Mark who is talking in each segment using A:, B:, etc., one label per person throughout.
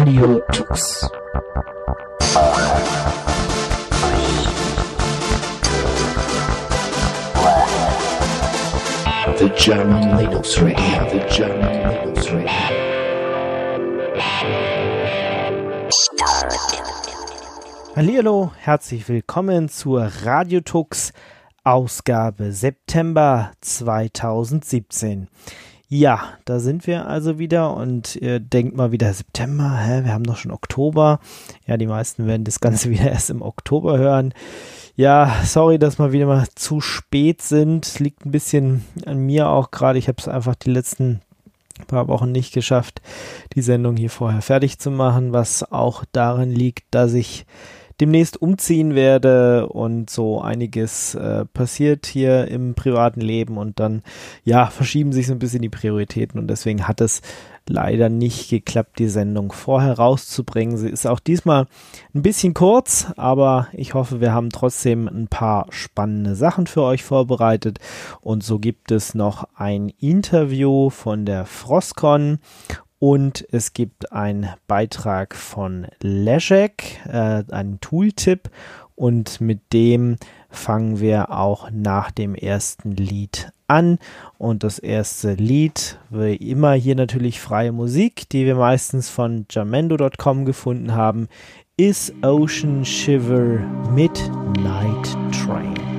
A: Radio Tux. The German Linux Radio, the German Linux Radio.
B: Hallo, herzlich willkommen zur Radiotux Ausgabe September 2017. Ja, da sind wir also wieder und ihr denkt mal wieder September, hä, wir haben doch schon Oktober. Ja, die meisten werden das Ganze wieder erst im Oktober hören. Ja, sorry, dass wir wieder mal zu spät sind. Liegt ein bisschen an mir auch gerade. Ich habe es einfach die letzten paar Wochen nicht geschafft, die Sendung hier vorher fertig zu machen, was auch daran liegt, dass ich demnächst umziehen werde und so einiges äh, passiert hier im privaten Leben und dann ja verschieben sich so ein bisschen die Prioritäten und deswegen hat es leider nicht geklappt, die Sendung vorher rauszubringen. Sie ist auch diesmal ein bisschen kurz, aber ich hoffe, wir haben trotzdem ein paar spannende Sachen für euch vorbereitet. Und so gibt es noch ein Interview von der Frostcon und es gibt einen Beitrag von Leszek, äh, einen Tooltip. Und mit dem fangen wir auch nach dem ersten Lied an. Und das erste Lied, wie immer hier natürlich freie Musik, die wir meistens von jamendo.com gefunden haben, ist Ocean Shiver Midnight Train.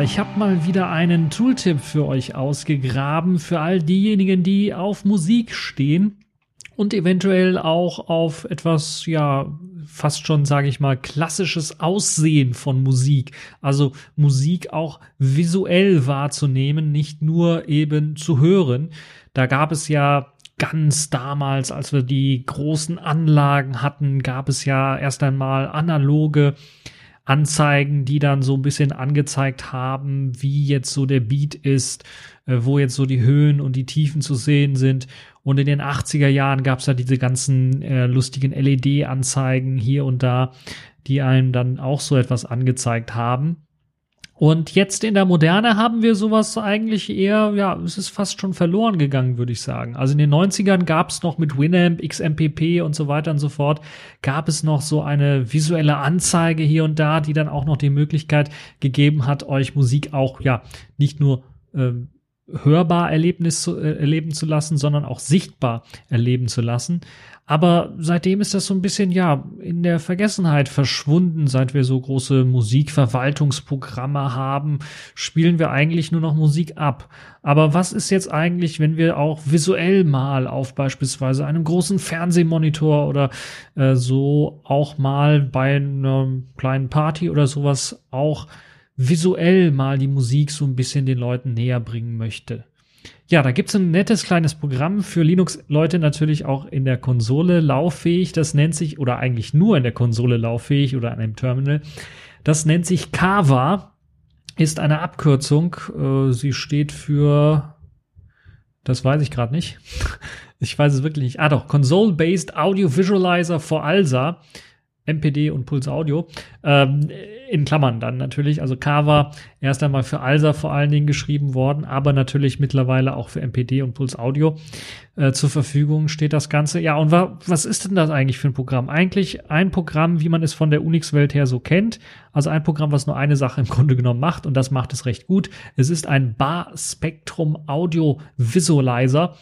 C: Ich habe mal wieder einen Tooltip für euch ausgegraben, für all diejenigen, die auf Musik stehen und eventuell auch auf etwas, ja, fast schon, sage ich mal, klassisches Aussehen von Musik. Also Musik auch visuell wahrzunehmen, nicht nur eben zu hören. Da gab es ja ganz damals, als wir die großen Anlagen hatten, gab es ja erst einmal analoge Anzeigen, die dann so ein bisschen angezeigt haben, wie jetzt so der Beat ist, äh, wo jetzt so die Höhen und die Tiefen zu sehen sind. Und in den 80er Jahren gab es da diese ganzen äh, lustigen LED-Anzeigen hier und da, die einem dann auch so etwas angezeigt haben. Und jetzt in der Moderne haben wir sowas eigentlich eher, ja, es ist fast schon verloren gegangen, würde ich sagen. Also in den 90ern gab es noch mit Winamp, XMPP und so weiter und so fort, gab es noch so eine visuelle Anzeige hier und da, die dann auch noch die Möglichkeit gegeben hat, euch Musik auch, ja, nicht nur ähm, hörbar Erlebnis zu, äh, erleben zu lassen, sondern auch sichtbar erleben zu lassen. Aber seitdem ist das so ein bisschen, ja, in der Vergessenheit verschwunden. Seit wir so große Musikverwaltungsprogramme haben, spielen wir eigentlich nur noch Musik ab. Aber was ist jetzt eigentlich, wenn wir auch visuell mal auf beispielsweise einem großen Fernsehmonitor oder äh, so auch mal bei einer kleinen Party oder sowas auch visuell mal die Musik so ein bisschen den Leuten näher bringen möchte? Ja, da gibt's ein nettes kleines Programm für Linux-Leute natürlich auch in der Konsole lauffähig. Das nennt sich, oder eigentlich nur in der Konsole lauffähig oder an einem Terminal. Das nennt sich Kava, ist eine Abkürzung. Äh, sie steht für, das weiß ich gerade nicht. Ich weiß es wirklich nicht. Ah doch, Console-Based Audio Visualizer for ALSA. MPD und Puls Audio. Ähm, in Klammern dann natürlich. Also Kava erst einmal für ALSA vor allen Dingen geschrieben worden, aber natürlich mittlerweile auch für MPD und Puls Audio äh, zur Verfügung steht das Ganze. Ja, und wa was ist denn das eigentlich für ein Programm? Eigentlich ein Programm, wie man es von der Unix-Welt her so kennt. Also ein Programm, was nur eine Sache im Grunde genommen macht und das macht es recht gut. Es ist ein Bar Spectrum Audio Visualizer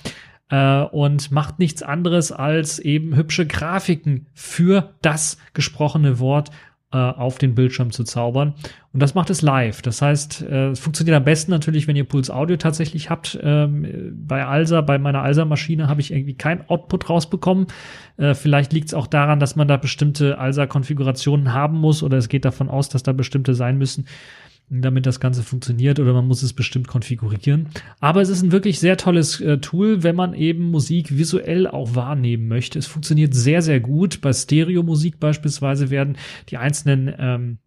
C: äh, und macht nichts anderes als eben hübsche Grafiken für das gesprochene Wort äh, auf den Bildschirm zu zaubern. Und das macht es live. Das heißt, äh, es funktioniert am besten natürlich, wenn ihr Puls Audio tatsächlich habt. Ähm, bei Alsa, bei meiner Alsa-Maschine habe ich irgendwie kein Output rausbekommen. Vielleicht liegt es auch daran, dass man da bestimmte Alsa-Konfigurationen haben muss oder es geht davon aus, dass da bestimmte sein müssen damit das Ganze funktioniert oder man muss es bestimmt konfigurieren. Aber es ist ein wirklich sehr tolles äh, Tool, wenn man eben Musik visuell auch wahrnehmen möchte. Es funktioniert sehr, sehr gut. Bei Stereo-Musik beispielsweise werden die einzelnen ähm,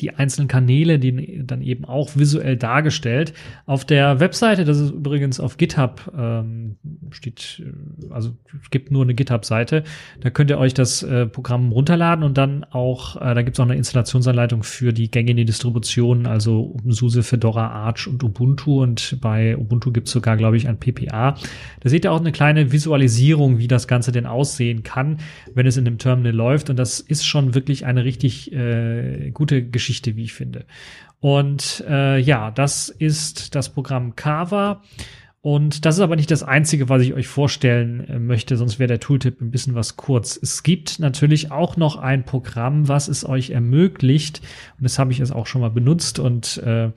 C: die einzelnen Kanäle, die dann eben auch visuell dargestellt. Auf der Webseite, das ist übrigens auf GitHub, ähm, steht, äh, also es gibt nur eine GitHub-Seite, da könnt ihr euch das äh, Programm runterladen und dann auch, äh, da gibt es auch eine Installationsanleitung für die gängigen Distributionen, also SUSE, Fedora, Arch und Ubuntu und bei Ubuntu gibt es sogar, glaube ich, ein PPA. Da seht ihr auch eine kleine Visualisierung, wie das Ganze denn aussehen kann, wenn es in dem Terminal läuft und das ist schon wirklich eine richtig äh, gute Geschichte Geschichte, wie ich finde. Und äh, ja, das ist das Programm Kava. Und das ist aber nicht das Einzige, was ich euch vorstellen äh, möchte, sonst wäre der Tooltip ein bisschen was kurz. Es gibt natürlich auch noch ein Programm, was es euch ermöglicht, und das habe ich jetzt auch schon mal benutzt und äh,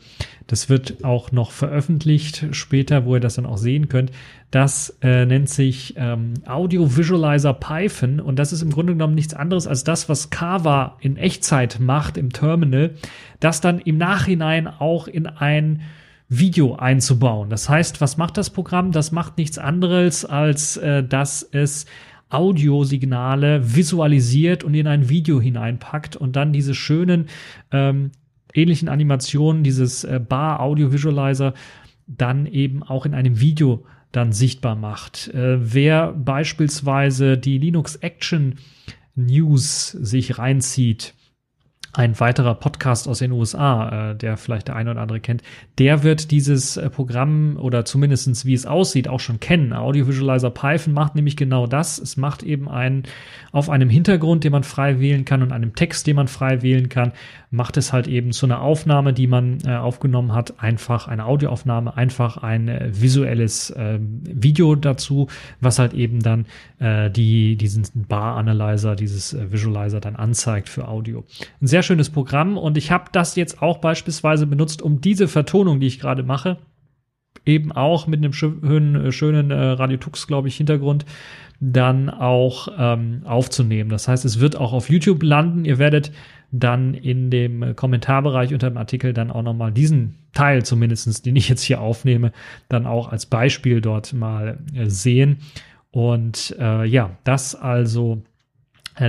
C: das wird auch noch veröffentlicht später, wo ihr das dann auch sehen könnt. Das äh, nennt sich ähm, Audio Visualizer Python und das ist im Grunde genommen nichts anderes als das, was Kava in Echtzeit macht im Terminal, das dann im Nachhinein auch in ein Video einzubauen. Das heißt, was macht das Programm? Das macht nichts anderes, als äh, dass es Audiosignale visualisiert und in ein Video hineinpackt und dann diese schönen ähm, ähnlichen Animationen, dieses äh, Bar Audio Visualizer dann eben auch in einem Video dann sichtbar macht. Äh, wer beispielsweise die Linux Action News sich reinzieht, ein weiterer Podcast aus den USA, äh, der vielleicht der eine oder andere kennt, der wird dieses äh, Programm oder zumindestens wie es aussieht auch schon kennen. Audio Visualizer Python macht nämlich genau das. Es macht eben einen auf einem Hintergrund, den man frei wählen kann und einem Text, den man frei wählen kann, macht es halt eben zu einer Aufnahme, die man äh, aufgenommen hat, einfach eine Audioaufnahme, einfach ein äh, visuelles äh, Video dazu, was halt eben dann äh, die diesen Bar Analyzer, dieses äh, Visualizer dann anzeigt für Audio. Ein sehr sehr schönes Programm und ich habe das jetzt auch beispielsweise benutzt, um diese Vertonung, die ich gerade mache, eben auch mit einem schönen, schönen äh, Radio Tux, glaube ich, Hintergrund dann auch ähm, aufzunehmen. Das heißt, es wird auch auf YouTube landen. Ihr werdet dann in dem Kommentarbereich unter dem Artikel dann auch nochmal diesen Teil zumindestens, den ich jetzt hier aufnehme, dann auch als Beispiel dort mal äh, sehen. Und äh, ja, das also äh,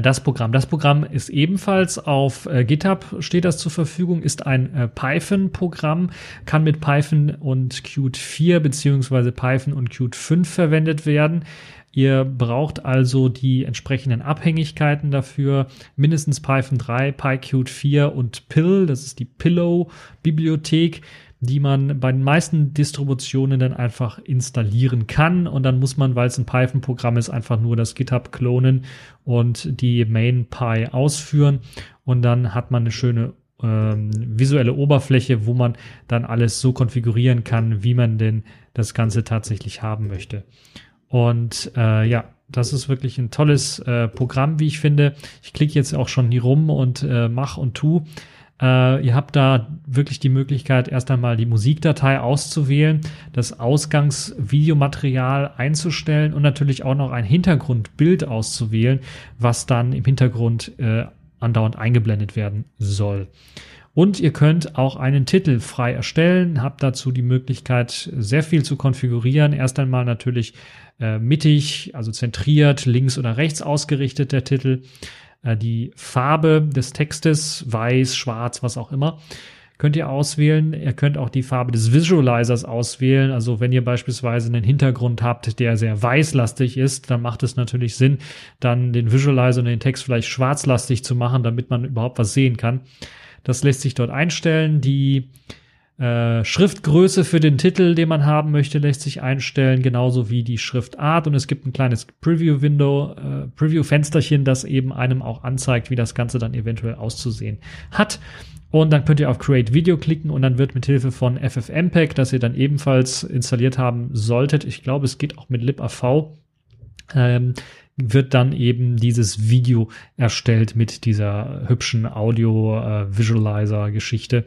C: das Programm. Das Programm ist ebenfalls auf äh, GitHub steht das zur Verfügung, ist ein äh, Python-Programm, kann mit Python und Qt 4 beziehungsweise Python und Qt 5 verwendet werden. Ihr braucht also die entsprechenden Abhängigkeiten dafür. Mindestens Python 3, PyQt 4 und Pill, das ist die Pillow-Bibliothek die man bei den meisten Distributionen dann einfach installieren kann. Und dann muss man, weil es ein Python-Programm ist, einfach nur das GitHub klonen und die MainPy ausführen. Und dann hat man eine schöne ähm, visuelle Oberfläche, wo man dann alles so konfigurieren kann, wie man denn das Ganze tatsächlich haben möchte. Und äh, ja, das ist wirklich ein tolles äh, Programm, wie ich finde. Ich klicke jetzt auch schon hier rum und äh, mach und tu. Äh, ihr habt da wirklich die Möglichkeit, erst einmal die Musikdatei auszuwählen, das Ausgangsvideomaterial einzustellen und natürlich auch noch ein Hintergrundbild auszuwählen, was dann im Hintergrund äh, andauernd eingeblendet werden soll. Und ihr könnt auch einen Titel frei erstellen, habt dazu die Möglichkeit, sehr viel zu konfigurieren. Erst einmal natürlich äh, mittig, also zentriert, links oder rechts ausgerichtet der Titel. Äh, die Farbe des Textes, weiß, schwarz, was auch immer, könnt ihr auswählen. Ihr könnt auch die Farbe des Visualizers auswählen. Also wenn ihr beispielsweise einen Hintergrund habt, der sehr weißlastig ist, dann macht es natürlich Sinn, dann den Visualizer und den Text vielleicht schwarzlastig zu machen, damit man überhaupt was sehen kann. Das lässt sich dort einstellen. Die äh, Schriftgröße für den Titel, den man haben möchte, lässt sich einstellen, genauso wie die Schriftart. Und es gibt ein kleines Preview-Window, äh, Preview-Fensterchen, das eben einem auch anzeigt, wie das Ganze dann eventuell auszusehen hat. Und dann könnt ihr auf Create Video klicken und dann wird mit Hilfe von FFmpeg, das ihr dann ebenfalls installiert haben solltet, ich glaube, es geht auch mit libav, ähm, wird dann eben dieses Video erstellt mit dieser hübschen Audio-Visualizer-Geschichte. Äh,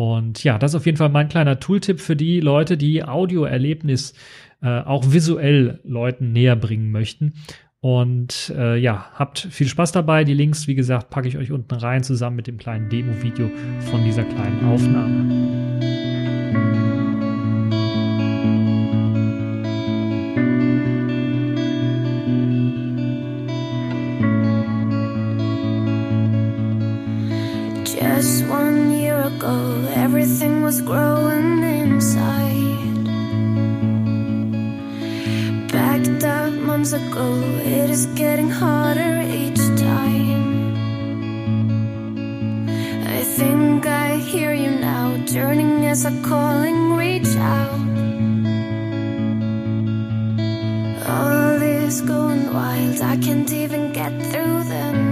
C: und ja, das ist auf jeden Fall mein kleiner Tooltip für die Leute, die Audioerlebnis äh, auch visuell Leuten näher bringen möchten. Und äh, ja, habt viel Spaß dabei. Die Links, wie gesagt, packe ich euch unten rein, zusammen mit dem kleinen Demo-Video von dieser kleinen Aufnahme.
D: Just one everything was growing inside. Backed up months ago, it is getting harder each time. I think I hear you now, turning as a calling, reach out. All this going wild, I can't even get through the night.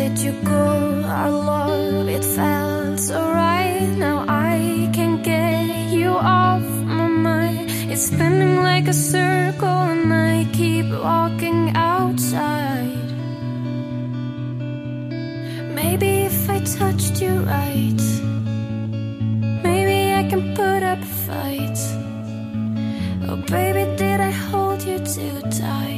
D: Did you go? Our love, it felt so right. Now I can't get you off my mind. It's spinning like a circle, and I keep walking outside. Maybe if I touched you right, maybe I can put up a fight. Oh, baby, did I hold you too tight?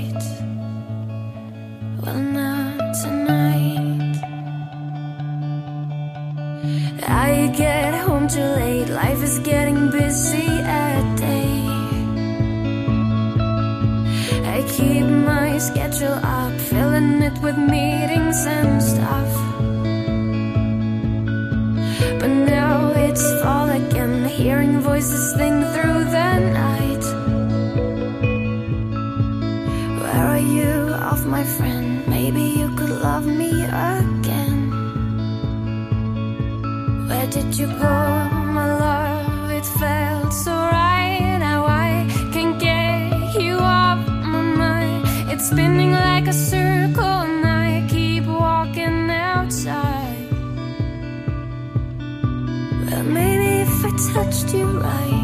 D: Schedule up, filling it with meetings and stuff. But now it's fall again, hearing voices sing through the night. Where are you, off my friend? Maybe you could love me again. Where did you go, spinning like a circle, and I keep walking outside. Well, maybe if I touched you right,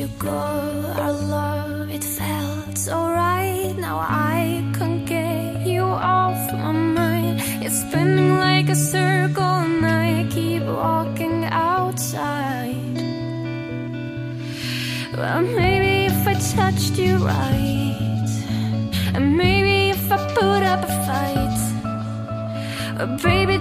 D: you go? Our love, it felt so right. Now I can't get you off my mind. It's spinning like a circle, and I keep walking outside. Well, maybe if I touched you right, and maybe if I put up a fight. But baby,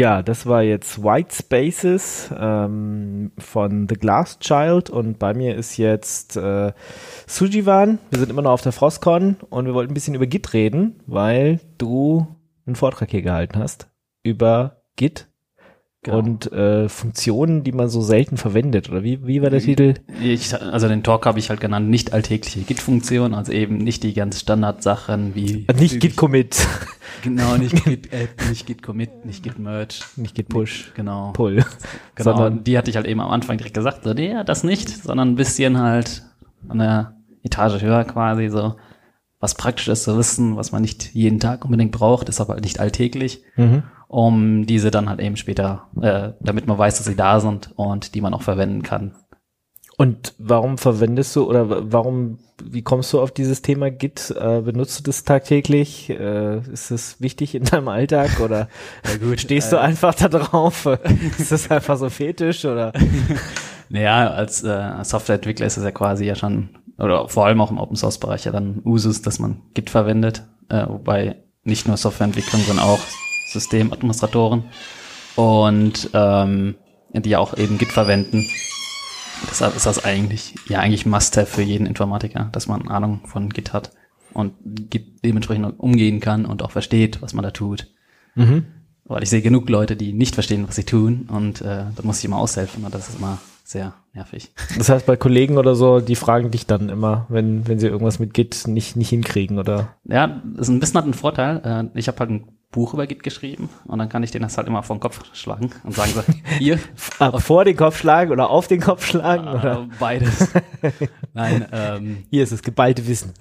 B: Ja, das war jetzt White Spaces ähm, von The Glass Child und bei mir ist jetzt äh, Sujivan. Wir sind immer noch auf der Frostcon und wir wollten ein bisschen über Git reden, weil du einen Vortrag hier gehalten hast über Git
E: Genau.
B: und äh, Funktionen, die man so selten verwendet. Oder wie, wie war der Titel?
E: Ich, also den Talk habe ich halt genannt, nicht alltägliche Git-Funktionen, also eben nicht die ganz Standardsachen wie
B: Nicht Git Commit,
E: Genau, nicht Git Add, nicht Git Commit, nicht Git Merge.
B: nicht Git Push,
E: Genau.
B: Pull,
E: Genau,
B: sondern
E: die hatte ich halt eben am Anfang direkt gesagt, so, nee, das nicht, sondern ein bisschen halt an der Etage höher quasi, so was praktisch ist zu wissen, was man nicht jeden Tag unbedingt braucht, ist aber halt nicht alltäglich,
B: mhm.
E: Um diese dann halt eben später, äh, damit man weiß, dass sie da sind und die man auch verwenden kann.
B: Und warum verwendest du oder wa- warum, wie kommst du auf dieses Thema Git? Äh, benutzt du das tagtäglich? Äh, ist es wichtig in deinem Alltag oder stehst du einfach da drauf? ist das einfach so fetisch oder?
E: Naja, als äh, Softwareentwickler ist es ja quasi ja schon, oder vor allem auch im Open Source Bereich ja dann Usus, dass man Git verwendet, äh, wobei nicht nur Softwareentwicklung, sondern auch Systemadministratoren und ähm, die ja auch eben Git verwenden. Deshalb ist das eigentlich, ja eigentlich Must-Have für jeden Informatiker, dass man Ahnung von Git hat und Git dementsprechend umgehen kann und auch versteht, was man da tut.
B: Mhm.
E: Weil ich sehe genug Leute, die nicht verstehen, was sie tun und äh, da muss ich immer aushelfen und das ist immer sehr nervig.
B: Das heißt, bei Kollegen oder so, die fragen dich dann immer, wenn, wenn sie irgendwas mit Git nicht, nicht hinkriegen oder?
E: Ja, das ist ein bisschen hat einen Vorteil. Äh, Ich habe halt ein Buch über Git geschrieben und dann kann ich denen das halt immer vor den Kopf schlagen und sagen so, hier,
B: Ah, vor den Kopf schlagen oder auf den Kopf schlagen oder?
E: äh, beides. Nein, ähm,
B: Hier ist das geballte Wissen.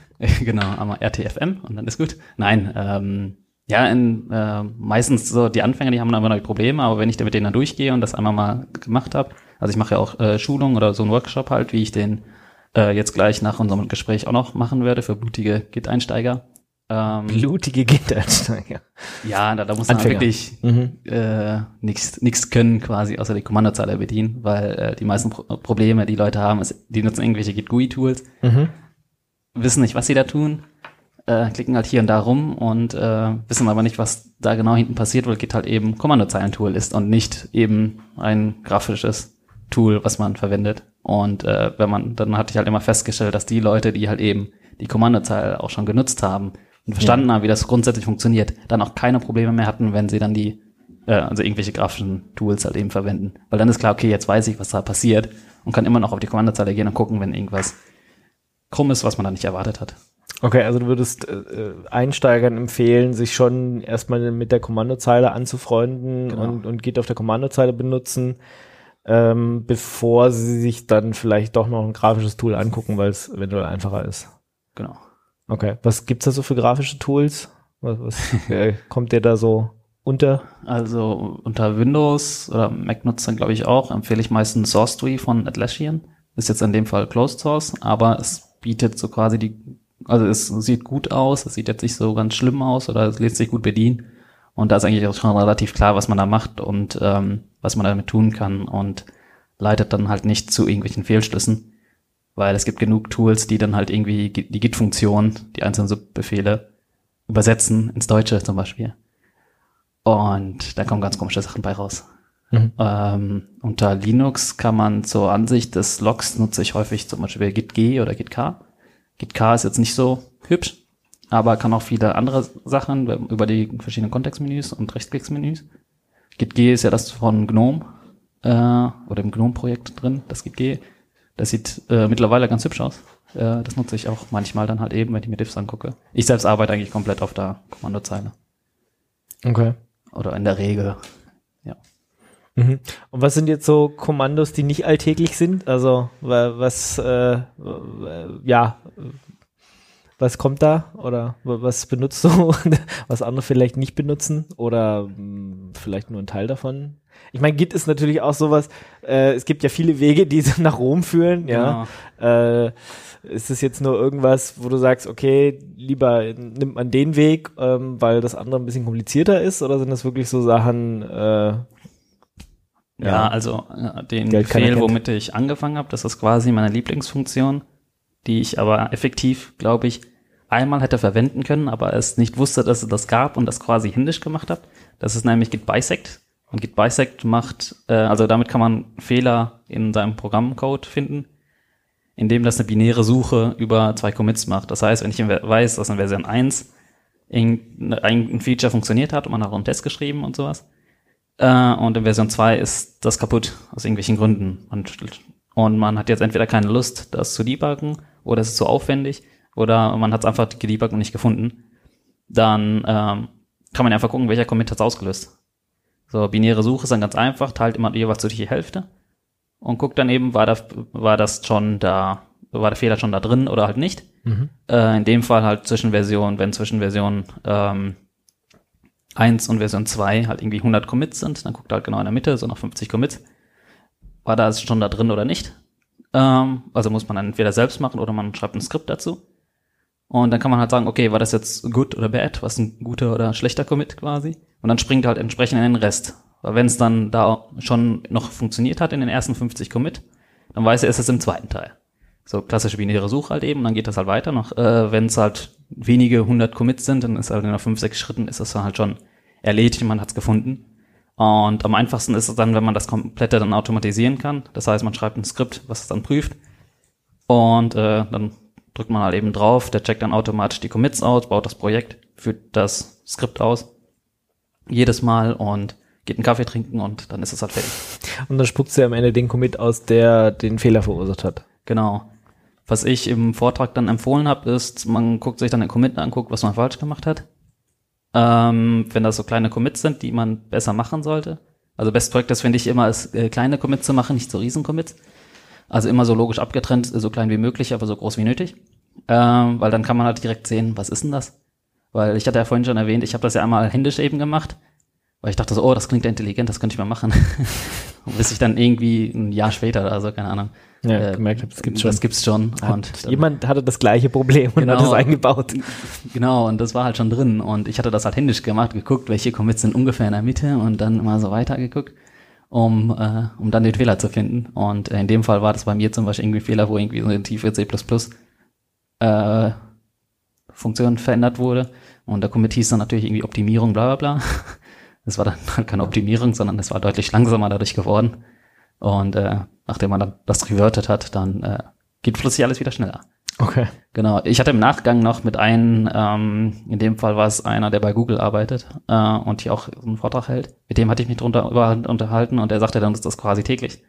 E: genau, einmal RTFM und dann ist gut. Nein, ähm, ja, in, äh, meistens so die Anfänger, die haben dann immer noch Probleme, aber wenn ich da mit denen dann durchgehe und das einmal mal gemacht habe, also ich mache ja auch äh, Schulung oder so einen Workshop halt, wie ich den äh, jetzt gleich nach unserem Gespräch auch noch machen werde für blutige Git-Einsteiger. Ähm,
B: Blutige Git-Einsteiger.
E: ja, da, da muss man
B: Anfänger.
E: wirklich
B: Mhm.
E: äh, nichts nichts können quasi außer die Kommandozeile bedienen, weil äh, die meisten Pro Probleme, die Leute haben, ist, die nutzen irgendwelche Git GUI Tools,
B: Mhm.
E: wissen nicht, was sie da tun, äh, klicken halt hier und da rum und äh, wissen aber nicht, was da genau hinten passiert, weil Git halt eben Kommandozeilen-Tool ist und nicht eben ein grafisches Tool, was man verwendet. Und äh, wenn man, dann hatte ich halt immer festgestellt, dass die Leute, die halt eben die Kommandozeile auch schon genutzt haben und verstanden haben, wie das grundsätzlich funktioniert, dann auch keine Probleme mehr hatten, wenn sie dann die, äh, also irgendwelche grafischen Tools halt eben verwenden. Weil dann ist klar, okay, jetzt weiß ich, was da passiert und kann immer noch auf die Kommandozeile gehen und gucken, wenn irgendwas krumm ist, was man da nicht erwartet hat.
B: Okay, also du würdest äh, Einsteigern empfehlen, sich schon erstmal mit der Kommandozeile anzufreunden
E: Genau.
B: und, und Git auf der Kommandozeile benutzen, ähm, bevor sie sich dann vielleicht doch noch ein grafisches Tool angucken, weil es eventuell einfacher ist.
E: Genau.
B: Okay, was gibt's da so für grafische Tools? Was, was kommt dir da so unter?
E: Also unter Windows oder Mac-Nutzern glaube ich auch, empfehle ich meistens SourceTree von Atlassian. Ist jetzt in dem Fall Closed Source, aber es bietet so quasi die, also es sieht gut aus, es sieht jetzt nicht so ganz schlimm aus oder es lässt sich gut bedienen. Und da ist eigentlich auch schon relativ klar, was man da macht und ähm, was man damit tun kann und leitet dann halt nicht zu irgendwelchen Fehlschlüssen, weil es gibt genug Tools, die dann halt irgendwie die Git-Funktion, die einzelnen Subbefehle übersetzen ins Deutsche zum Beispiel. Und da kommen ganz komische Sachen bei raus.
B: Mhm.
E: Ähm, unter Linux kann man zur Ansicht des Logs nutze ich häufig zum Beispiel gitg oder gitk. gitk ist jetzt nicht so hübsch, aber kann auch viele andere Sachen über die verschiedenen Kontextmenüs und Rechtsklicksmenüs. gitg ist ja das von GNOME äh, oder im GNOME-Projekt drin, das gitg. Das sieht äh, mittlerweile ganz hübsch aus. Äh, das nutze ich auch manchmal dann halt eben, wenn ich mir Diffs angucke. Ich selbst arbeite eigentlich komplett auf der Kommandozeile.
B: Okay.
E: Oder in der Regel. Ja.
B: Mhm. Und was sind jetzt so Kommandos, die nicht alltäglich sind? Also wa- was, äh, ja, was kommt da? Oder wa- was benutzt du, was andere vielleicht nicht benutzen? Oder mh, vielleicht nur ein Teil davon? Ich meine, Git ist natürlich auch sowas, äh, es gibt ja viele Wege, die nach Rom führen, ja. Äh, ist es jetzt nur irgendwas, wo du sagst, okay, lieber nimmt man den Weg, ähm, weil das andere ein bisschen komplizierter ist? Oder sind das wirklich so Sachen, äh,
E: Ja, also äh, den
B: Geld
E: Befehl, womit ich angefangen habe, das ist quasi meine Lieblingsfunktion, die ich aber effektiv, glaube ich, einmal hätte verwenden können, aber es nicht wusste, dass es das gab und das quasi händisch gemacht habe. Das ist nämlich Git Bisect. Und Git Bisect macht, äh, also damit kann man Fehler in seinem Programmcode finden, indem das eine binäre Suche über zwei Commits macht. Das heißt, wenn ich weiß, dass in Version 1 irgendein ein Feature funktioniert hat und man hat auch einen Test geschrieben und sowas, äh, und in Version 2 ist das kaputt, aus irgendwelchen Gründen. Und, und man hat jetzt entweder keine Lust, das zu debuggen, oder es ist zu aufwendig, oder man hat es einfach gedebuggt und nicht gefunden. Dann ähm, kann man einfach gucken, welcher Commit hat es ausgelöst. So, binäre Suche ist dann ganz einfach, teilt immer jeweils durch die Hälfte und guckt dann eben, war, da, war das schon da, war der Fehler schon da drin oder halt nicht. Äh, in dem Fall halt zwischen Version, wenn zwischen Version ähm, 1 und Version 2 halt irgendwie 100 Commits sind, dann guckt er halt genau in der Mitte, so nach 50 Commits, war da schon da drin oder nicht. Ähm, also muss man dann entweder selbst machen oder man schreibt ein Skript dazu. Und dann kann man halt sagen, okay, war das jetzt good oder bad, was ein guter oder schlechter Commit quasi. Und dann springt halt entsprechend in den Rest. Weil wenn es dann da schon noch funktioniert hat in den ersten 50 Commit, dann weiß er, ist es im zweiten Teil. So klassische binäre Suche halt eben, dann geht das halt weiter noch. Äh, wenn es halt wenige hundert Commits sind, dann ist halt in fünf, sechs Schritten ist das dann halt schon erledigt und man hat es gefunden. Und am einfachsten ist es dann, wenn man das komplette dann automatisieren kann. Das heißt, man schreibt ein Skript, was es dann prüft. Und äh, dann drückt man halt eben drauf, der checkt dann automatisch die Commits aus, baut das Projekt, führt das Skript aus. Jedes Mal und geht einen Kaffee trinken und dann ist es halt fertig.
B: Und dann spuckt sie am Ende den Commit aus, der den Fehler verursacht hat.
E: Genau. Was ich im Vortrag dann empfohlen habe, ist, man guckt sich dann den Commit an, guckt, was man falsch gemacht hat. Ähm, wenn das so kleine Commits sind, die man besser machen sollte. Also Best Practice finde ich immer, ist äh, kleine Commits zu machen, nicht so riesen Commits. Also immer so logisch abgetrennt, so klein wie möglich, aber so groß wie nötig. Ähm, weil dann kann man halt direkt sehen, was ist denn das? Weil ich hatte ja vorhin schon erwähnt, ich habe das ja einmal händisch eben gemacht, weil ich dachte so, oh, das klingt ja intelligent, das könnte ich mal machen. Bis ich dann irgendwie ein Jahr später oder so, keine Ahnung.
B: Ja,
E: äh,
B: gemerkt habe, das gibt's schon.
E: Das gibt's schon.
B: Hat, jemand hatte das gleiche Problem und hat
E: Genau.
B: es eingebaut.
E: Genau, und das war halt schon drin. Und ich hatte das halt händisch gemacht, geguckt, welche Commits sind ungefähr in der Mitte und dann immer so weiter geguckt, um, äh, um dann den Fehler zu finden. Und äh, in dem Fall war das bei mir zum Beispiel irgendwie ein Fehler, wo irgendwie so eine tiefe C++ äh, Funktion verändert wurde. Und der Commit hieß dann natürlich irgendwie Optimierung, bla bla bla. Das war dann keine Optimierung, sondern es war deutlich langsamer dadurch geworden. Und äh, nachdem man dann das reverted hat, dann äh, geht plötzlich alles wieder schneller.
B: Okay.
E: Genau. Ich hatte im Nachgang noch mit einem, ähm, in dem Fall war es einer, der bei Google arbeitet äh, und hier auch einen Vortrag hält. Mit dem hatte ich mich drunter unterhalten und er sagte dann, dass das quasi täglich.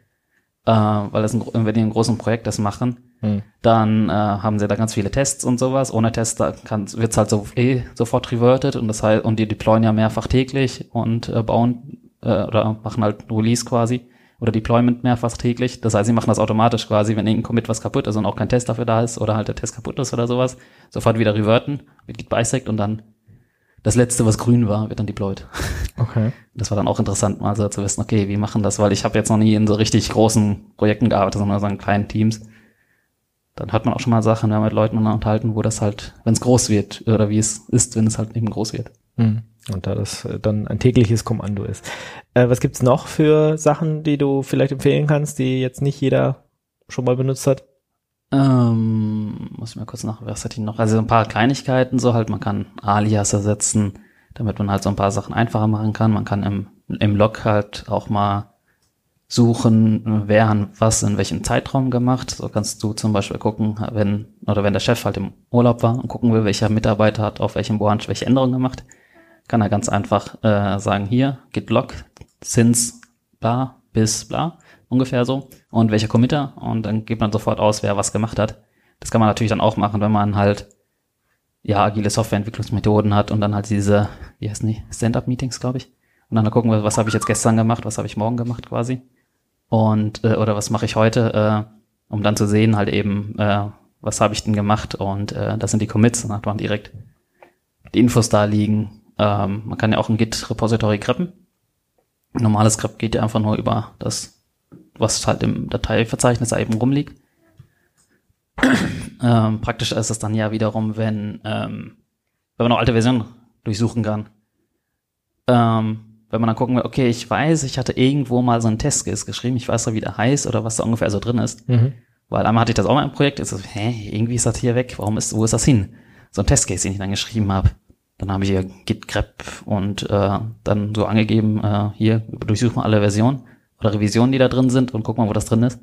E: äh, weil das ein, wenn die ein großes Projekt das machen,
B: Hm.
E: dann äh, haben sie da ganz viele Tests und sowas. Ohne Tests da wird es halt so eh sofort reverted und das heißt, und die deployen ja mehrfach täglich und äh, bauen äh, oder machen halt Release quasi oder Deployment mehrfach täglich. Das heißt, sie machen das automatisch quasi, wenn irgendein Commit was kaputt ist und auch kein Test dafür da ist oder halt der Test kaputt ist oder sowas, sofort wieder reverten, wird git bisect und dann das letzte, was grün war, wird dann deployed.
B: Okay.
E: Das war dann auch interessant, mal so zu wissen, okay, wie machen das, weil ich habe jetzt noch nie in so richtig großen Projekten gearbeitet, sondern so in kleinen Teams. Dann hört man auch schon mal Sachen, wenn man mit Leuten unterhalten, wo das halt, wenn es groß wird, oder wie es ist, wenn es halt eben groß wird.
B: Hm. Und da das äh, dann ein tägliches Kommando ist. Äh, was gibt's noch für Sachen, die du vielleicht empfehlen kannst, die jetzt nicht jeder schon mal benutzt hat?
E: Ähm, muss ich mal kurz nach, was hatte ich noch? Also so ein paar Kleinigkeiten, so halt, man kann Alias ersetzen, damit man halt so ein paar Sachen einfacher machen kann. Man kann im, im Log halt auch mal suchen, wer hat was in welchem Zeitraum gemacht. So kannst du zum Beispiel gucken, wenn, oder wenn der Chef halt im Urlaub war und gucken will, welcher Mitarbeiter hat auf welchem Branch welche Änderungen gemacht, kann er ganz einfach äh, sagen, hier, git log, since bla bis bla, ungefähr so, und welcher Committer, und dann gibt man sofort aus, wer was gemacht hat. Das kann man natürlich dann auch machen, wenn man halt ja agile Softwareentwicklungsmethoden hat und dann halt diese, wie heißen die, Stand-up-Meetings, glaube ich. Und dann gucken wir, was habe ich jetzt gestern gemacht, was habe ich morgen gemacht quasi. Und äh, oder was mache ich heute, äh, um dann zu sehen, halt eben, äh, was habe ich denn gemacht und äh, das sind die Commits, dann hat man direkt die Infos da liegen. Ähm, man kann ja auch ein Git-Repository greppen. Ein normales Grep geht ja einfach nur über das, was halt im Dateiverzeichnis da eben rumliegt. ähm, praktisch ist es dann ja wiederum, wenn, ähm, wenn man noch alte Versionen durchsuchen kann. Ähm, wenn man dann gucken will, okay, ich weiß, ich hatte irgendwo mal so einen Testcase geschrieben, ich weiß doch, wie der heißt oder was da ungefähr so drin ist.
B: Mhm.
E: Weil einmal hatte ich das auch mal im Projekt, ist so, hä, irgendwie ist das hier weg, warum ist, wo ist das hin? So ein Testcase, den ich dann geschrieben habe. Dann habe ich hier git grep und äh, dann so angegeben, äh, hier, durchsuch mal alle Versionen oder Revisionen, die da drin sind und guck mal, wo das drin ist.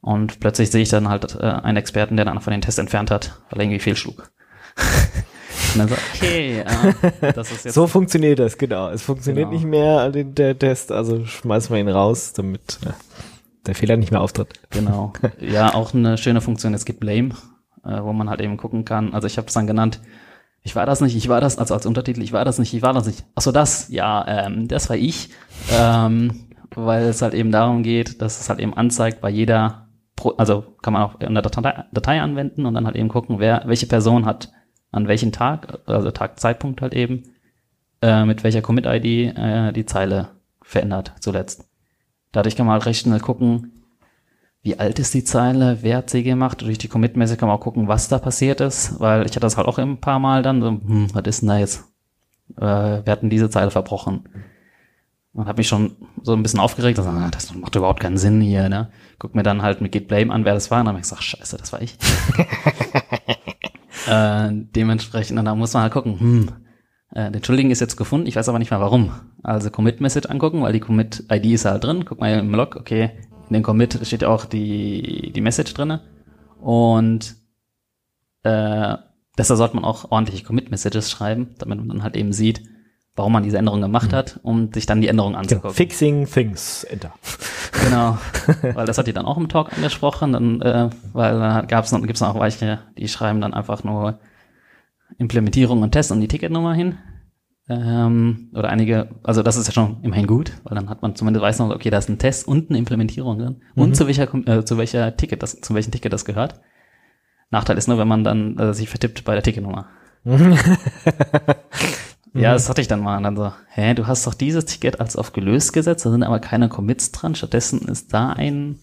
E: Und plötzlich sehe ich dann halt äh, einen Experten, der dann von den Test entfernt hat, weil er irgendwie fehlschlug. und dann so, okay, äh, das ist jetzt
B: So funktioniert das, genau. Es funktioniert
E: Genau.
B: nicht mehr der, der Test, also schmeißen wir ihn raus, damit äh, der Fehler nicht mehr auftritt.
E: Genau. Ja, auch eine schöne Funktion ist Git Blame, äh, wo man halt eben gucken kann. Also ich habe es dann genannt, ich war das nicht, ich war das, also als Untertitel, ich war das nicht, ich war das nicht. Ach so, das, ja, ähm, das war ich. Ähm, weil es halt eben darum geht, dass es halt eben anzeigt bei jeder, Pro also kann man auch in der Datei, Datei anwenden und dann halt eben gucken, wer, welche Person hat an welchen Tag, also Tag, Zeitpunkt halt eben, äh, mit welcher Commit-ID äh, die Zeile verändert zuletzt. Dadurch kann man halt recht schnell gucken, wie alt ist die Zeile, wer hat sie gemacht. Durch die Commit-Message kann man auch gucken, was da passiert ist, weil ich hatte das halt auch ein paar Mal dann so, hm, was ist denn da jetzt? Äh, wir hatten diese Zeile verbrochen. Und habe mich schon so ein bisschen aufgeregt, also, ah, das macht überhaupt keinen Sinn hier, ne? Guck mir dann halt mit Git Blame an, wer das war, und dann hab ich gesagt, scheiße, das war ich. äh, dementsprechend, und da muss man halt gucken, hm, äh, den Schuldigen ist jetzt gefunden, ich weiß aber nicht mal warum. Also Commit-Message angucken, weil die Commit-ID ist halt drin. Guck mal im Log, okay, in dem Commit steht auch die, die Message drinne Und äh, deshalb sollte man auch ordentliche Commit-Messages schreiben, damit man dann halt eben sieht, warum man diese Änderung gemacht hat, um sich dann die Änderung
B: Genau.
E: anzugucken.
B: Fixing things, enter.
E: Genau, weil das hat die dann auch im Talk angesprochen, dann, äh, weil da gab's noch, gibt's noch welche, die schreiben dann einfach nur Implementierung und Test und die Ticketnummer hin. Ähm, oder einige, also das ist ja schon immerhin gut, weil dann hat man zumindest weiß noch, okay, da ist ein Test und eine Implementierung drin und zu welcher äh, zu welcher Ticket das, zu welchem Ticket das gehört. Nachteil ist nur, wenn man dann äh, sich vertippt bei der Ticketnummer. Ja, das hatte ich dann mal. Und dann so, hä, du hast doch dieses Ticket als auf gelöst gesetzt, da sind aber keine Commits dran. Stattdessen ist da ein,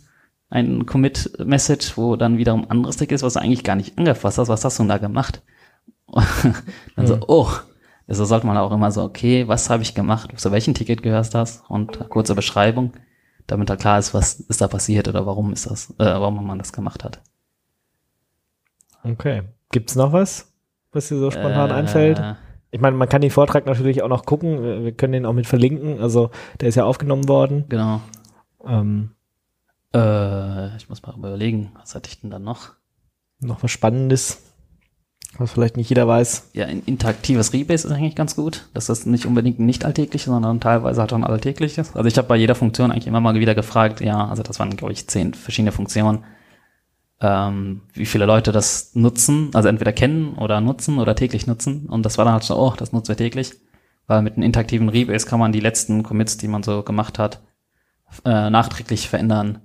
E: ein Commit-Message, wo dann wiederum ein anderes Ticket ist, was du eigentlich gar nicht angefasst hast. Was hast du denn da gemacht? dann so, oh. Also sollte man auch immer so, okay, was habe ich gemacht? Zu welchem Ticket gehörst das? Und kurze Beschreibung, damit da klar ist, was ist da passiert oder warum ist das, äh, warum man das gemacht hat.
B: Okay. Gibt's noch was, was dir so spontan einfällt?
E: Äh,
B: Ich meine, man kann den Vortrag natürlich auch noch gucken. Wir wir können den auch mit verlinken. Also, der ist ja aufgenommen worden.
E: Genau.
B: Ähm,
E: Äh, ich muss mal überlegen, was hatte ich denn dann noch?
B: noch was Spannendes. Was vielleicht nicht jeder weiß.
E: Ja, ein interaktives Rebase ist eigentlich ganz gut. Das ist nicht unbedingt ein nicht alltägliches, sondern teilweise halt auch ein alltägliches. Also ich habe bei jeder Funktion eigentlich immer mal wieder gefragt, ja, also das waren, glaube ich, zehn verschiedene Funktionen, ähm, wie viele Leute das nutzen, also entweder kennen oder nutzen oder täglich nutzen. Und das war dann halt so, oh, das nutzen wir täglich. Weil mit einem interaktiven Rebase kann man die letzten Commits, die man so gemacht hat, äh, nachträglich verändern.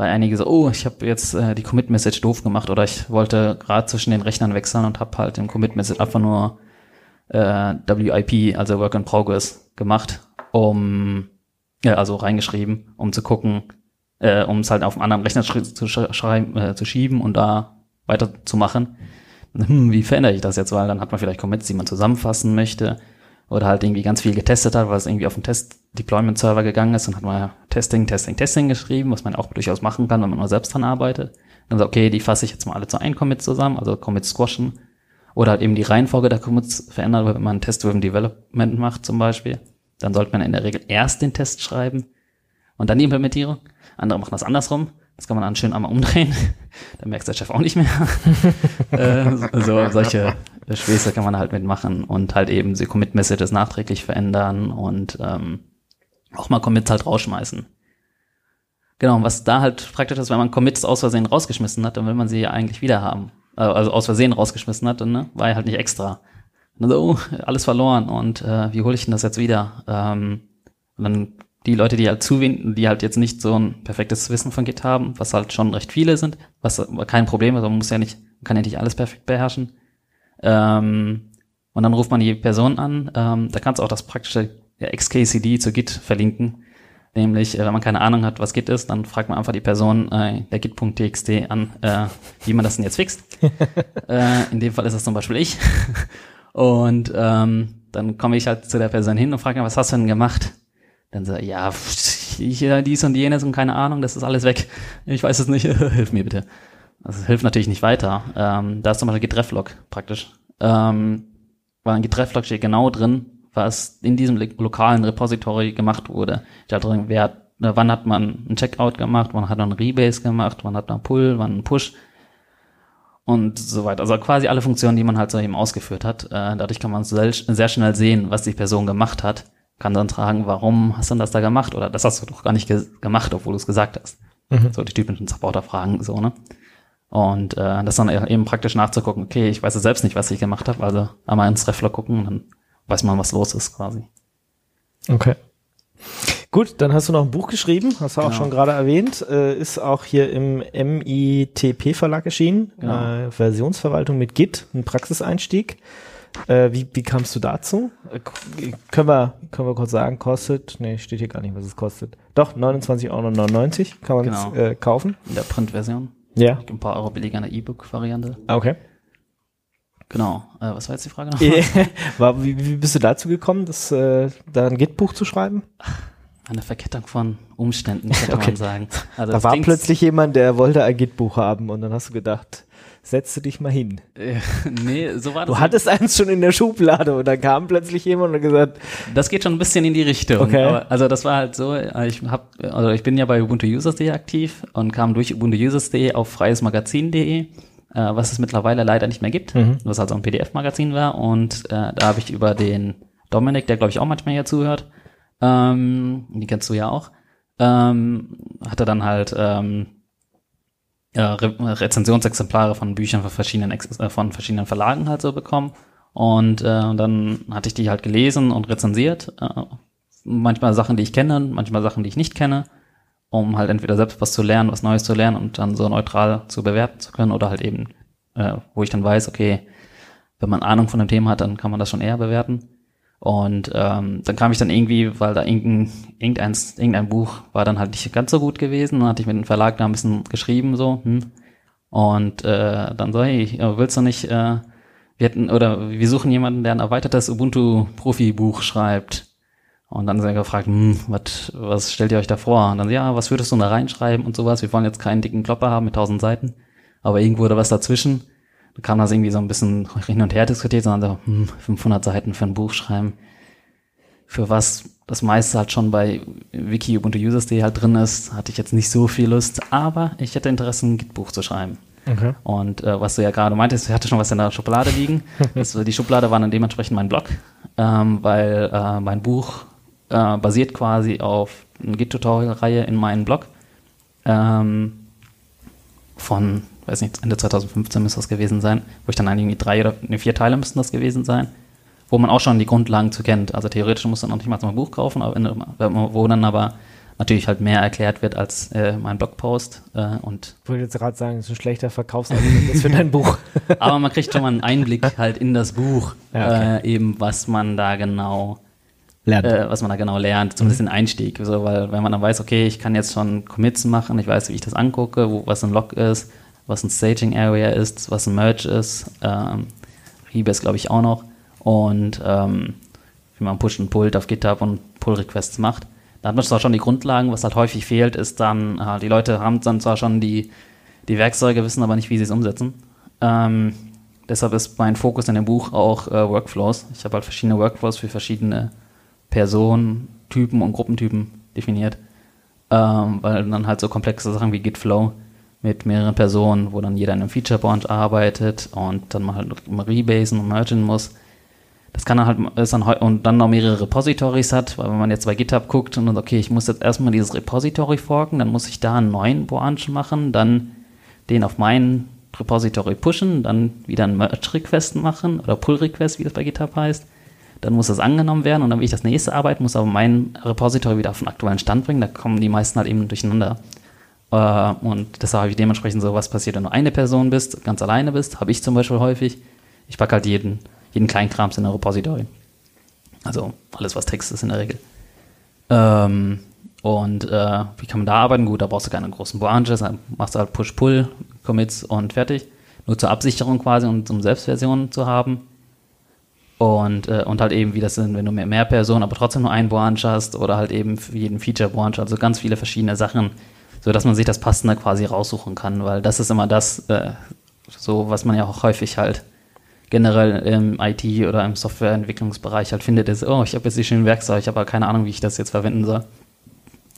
E: Weil einige so, oh, ich habe jetzt äh, die Commit-Message doof gemacht oder ich wollte gerade zwischen den Rechnern wechseln und habe halt im Commit-Message einfach nur äh, WIP, also Work in Progress, gemacht, um, ja, also reingeschrieben, um zu gucken, äh, um es halt auf einen anderen Rechner zu, sch schreiben, äh, zu schieben und da weiterzumachen. Hm, wie verändere ich das jetzt? Weil dann hat man vielleicht Commits, die man zusammenfassen möchte oder halt irgendwie ganz viel getestet hat, weil es irgendwie auf den Test-Deployment-Server gegangen ist und hat mal Testing, Testing, Testing geschrieben, was man auch durchaus machen kann, wenn man nur selbst dran arbeitet. Dann so, okay, die fasse ich jetzt mal alle zu einem Commit zusammen, also Commit squashen. Oder halt eben die Reihenfolge der Commits verändern, weil wenn man Test-Driven Development macht zum Beispiel, dann sollte man in der Regel erst den Test schreiben und dann die Implementierung. Andere machen das andersrum. Das kann man dann schön einmal umdrehen. dann merkt der Chef auch nicht mehr. äh, so, solche Späße kann man halt mitmachen und halt eben die Commit-Messages nachträglich verändern und ähm, auch mal Commits halt rausschmeißen. Genau, und was da halt praktisch ist, wenn man Commits aus Versehen rausgeschmissen hat, dann will man sie ja eigentlich wieder haben. Äh, Also aus Versehen rausgeschmissen hat, dann, ne? war ja halt nicht extra. Und so, oh, alles verloren und äh, wie hole ich denn das jetzt wieder? Ähm, und dann die Leute, die halt zu wenig, die halt jetzt nicht so ein perfektes Wissen von Git haben, was halt schon recht viele sind, was kein Problem ist, man muss ja nicht, man kann ja nicht alles perfekt beherrschen. Ähm, und dann ruft man die Person an, ähm, da kannst du auch das praktische XKCD zu Git verlinken. Nämlich, äh, wenn man keine Ahnung hat, was Git ist, dann fragt man einfach die Person äh, der Git.txt an, äh, wie man das denn jetzt fixt. äh, in dem Fall ist das zum Beispiel ich. Und ähm, dann komme ich halt zu der Person hin und frage, was hast du denn gemacht? Dann so, ja, pff, hier dies und jenes und keine Ahnung, das ist alles weg. Ich weiß es nicht, hilf mir bitte. Das hilft natürlich nicht weiter. Ähm, da ist zum Beispiel Getrefflog praktisch. Ähm, weil ein Getrefflog steht genau drin, was in diesem lo- lokalen Repository gemacht wurde. Da drin, wer, wann hat man einen Checkout gemacht, wann hat man einen Rebase gemacht, wann hat man Pull, wann einen Push und so weiter. Also quasi alle Funktionen, die man halt so eben ausgeführt hat. Äh, dadurch kann man sehr, sehr schnell sehen, was die Person gemacht hat. Kann dann fragen, warum hast du denn das da gemacht? Oder das hast du doch gar nicht ge gemacht, obwohl du es gesagt hast. So die typischen Supporter-Fragen, so, ne? Und äh, das dann eben praktisch nachzugucken, okay, ich weiß ja selbst nicht, was ich gemacht habe, also einmal ins Reflog gucken dann weiß man, was los ist quasi.
B: Okay. Gut, dann hast du noch ein Buch geschrieben, hast du auch
E: Genau.
B: schon gerade erwähnt, äh, ist auch hier im MITP Verlag erschienen,
E: Genau.
B: äh, Versionsverwaltung mit Git, ein Praxiseinstieg. Äh, wie, wie kamst du dazu? Äh, können wir, können wir kurz sagen, kostet, nee, steht hier gar nicht, was es kostet. Doch, 29,99 Euro kann man
E: Genau.
B: äh, kaufen.
E: In der Print-Version.
B: Ja.
E: Ein paar Euro billiger in der E-Book-Variante.
B: Okay.
E: Genau. Äh, was war jetzt die Frage noch?
B: War, wie, wie bist du dazu gekommen, das, äh, da ein Git-Buch zu schreiben?
E: Eine Verkettung von Umständen, könnte
B: Okay.
E: man sagen. Also
B: Da war plötzlich jemand, der wollte ein Git-Buch haben und dann hast du gedacht, setze dich mal hin.
E: Äh, nee, so war das.
B: Du hattest eins schon in der Schublade und dann kam plötzlich jemand und hat gesagt,
E: Das geht schon ein bisschen in die Richtung.
B: Okay.
E: Aber, also das war halt so, äh, ich hab, also ich bin ja bei Ubuntu Users.de aktiv und kam durch Ubuntu Users.de auf freiesmagazin.de, äh, was es mittlerweile leider nicht mehr gibt, was also ein PDF-Magazin war. Und äh, da habe ich über den Dominik, der glaube ich auch manchmal hier zuhört, ähm, die kennst du ja auch, ähm, hatte dann halt ähm, ja, Re Rezensionsexemplare von Büchern von verschiedenen, Ex äh, von verschiedenen Verlagen halt so bekommen. Und äh, dann hatte ich die halt gelesen und rezensiert. Äh, manchmal Sachen, die ich kenne, manchmal Sachen, die ich nicht kenne, um halt entweder selbst was zu lernen, was Neues zu lernen und dann so neutral zu bewerten zu können oder halt eben, äh, wo ich dann weiß, okay, wenn man Ahnung von dem Thema hat, dann kann man das schon eher bewerten. Und ähm, dann kam ich dann irgendwie, weil da irgendein, irgendein, irgendein Buch war dann halt nicht ganz so gut gewesen. Dann hatte ich mit dem Verlag da ein bisschen geschrieben, so, hm. Und äh, dann so, hey, äh, willst du nicht, äh, wir hätten, oder wir suchen jemanden, der ein erweitertes Ubuntu-Profi-Buch schreibt. Und dann sind wir gefragt, hm, wat, was stellt ihr euch da vor? Und dann, ja, was würdest du da reinschreiben und sowas? Wir wollen jetzt keinen dicken Klopper haben mit tausend Seiten, aber irgendwo oder was dazwischen. Kam das irgendwie so ein bisschen hin und her diskutiert, sondern so, hm, 500 Seiten für ein Buch schreiben. Für was das meiste halt schon bei Wiki Ubuntu Users.de halt drin ist, hatte ich jetzt nicht so viel Lust, aber ich hätte Interesse, ein Git-Buch zu schreiben.
B: Okay.
E: Und äh, was du ja gerade meintest, ich hatte schon was in der Schublade liegen. das, die Schublade war dann dementsprechend mein Blog, ähm, weil äh, mein Buch äh, basiert quasi auf einer Git-Tutorial-Reihe in meinem Blog. Ähm, von, weiß nicht, Ende 2015 müsste das gewesen sein, wo ich dann irgendwie drei oder ne, vier Teile müssten das gewesen sein, wo man auch schon die Grundlagen zu kennt. Also theoretisch muss man noch nicht mal ein Buch kaufen, aber, in- wo dann aber natürlich halt mehr erklärt wird als äh, mein Blogpost äh, und
B: Ich wollte jetzt gerade sagen, das ist ein schlechter Verkaufsargument für dein Buch.
E: aber man kriegt schon mal einen Einblick halt in das Buch,
B: Ja, okay.
E: äh, eben was man da genau,
B: Lernt.
E: äh, was man da genau lernt, zumindest den Einstieg. So, weil wenn man dann weiß, okay, ich kann jetzt schon Commits machen, ich weiß, wie ich das angucke, wo, was ein Log ist, was ein Staging Area ist, was ein Merge ist, ähm, Rebase glaube ich auch noch und ähm, wie man Push und Pullt auf GitHub und Pull Requests macht. Da hat man zwar schon die Grundlagen, was halt häufig fehlt, ist dann, äh, die Leute haben dann zwar schon die, die Werkzeuge, wissen aber nicht, wie sie es umsetzen. Ähm, deshalb ist mein Fokus in dem Buch auch äh, Workflows. Ich habe halt verschiedene Workflows für verschiedene Personen, Typen und Gruppentypen definiert. Ähm, weil dann halt so komplexe Sachen wie Gitflow mit mehreren Personen, wo dann jeder in einem Feature-Branch arbeitet und dann mal halt immer rebasen und mergen muss. Das kann dann halt ist dann und dann noch mehrere Repositories hat, weil wenn man jetzt bei GitHub guckt und dann, okay, ich muss jetzt erstmal dieses Repository forken, dann muss ich da einen neuen Branch machen, dann den auf mein Repository pushen, dann wieder einen Merge-Request machen oder Pull-Request, wie das bei GitHub heißt. Dann muss das angenommen werden und dann will ich das nächste arbeiten, muss aber mein Repository wieder auf den aktuellen Stand bringen. Da kommen die meisten halt eben durcheinander. Äh, und deshalb habe ich dementsprechend so, was passiert, wenn du eine Person bist, ganz alleine bist, habe ich zum Beispiel häufig. Ich packe halt jeden, jeden Kleinkrams in ein Repository. Also alles, was Text ist in der Regel. Ähm, und äh, wie kann man da arbeiten? Gut, da brauchst du keine großen Branches, dann machst du halt Push-Pull, Commits und fertig. Nur zur Absicherung quasi und um Selbstversionen zu haben. Und, äh, und halt eben, wie das sind, wenn du mehr, mehr Personen, aber trotzdem nur einen Branch hast oder halt eben für jeden Feature-Branch, also ganz viele verschiedene Sachen, so dass man sich das Passende quasi raussuchen kann, weil das ist immer das, äh, so was man ja auch häufig halt generell im IT oder im Softwareentwicklungsbereich halt findet, ist, oh, ich habe jetzt die schönen Werkzeuge, ich habe aber keine Ahnung, wie ich das jetzt verwenden soll,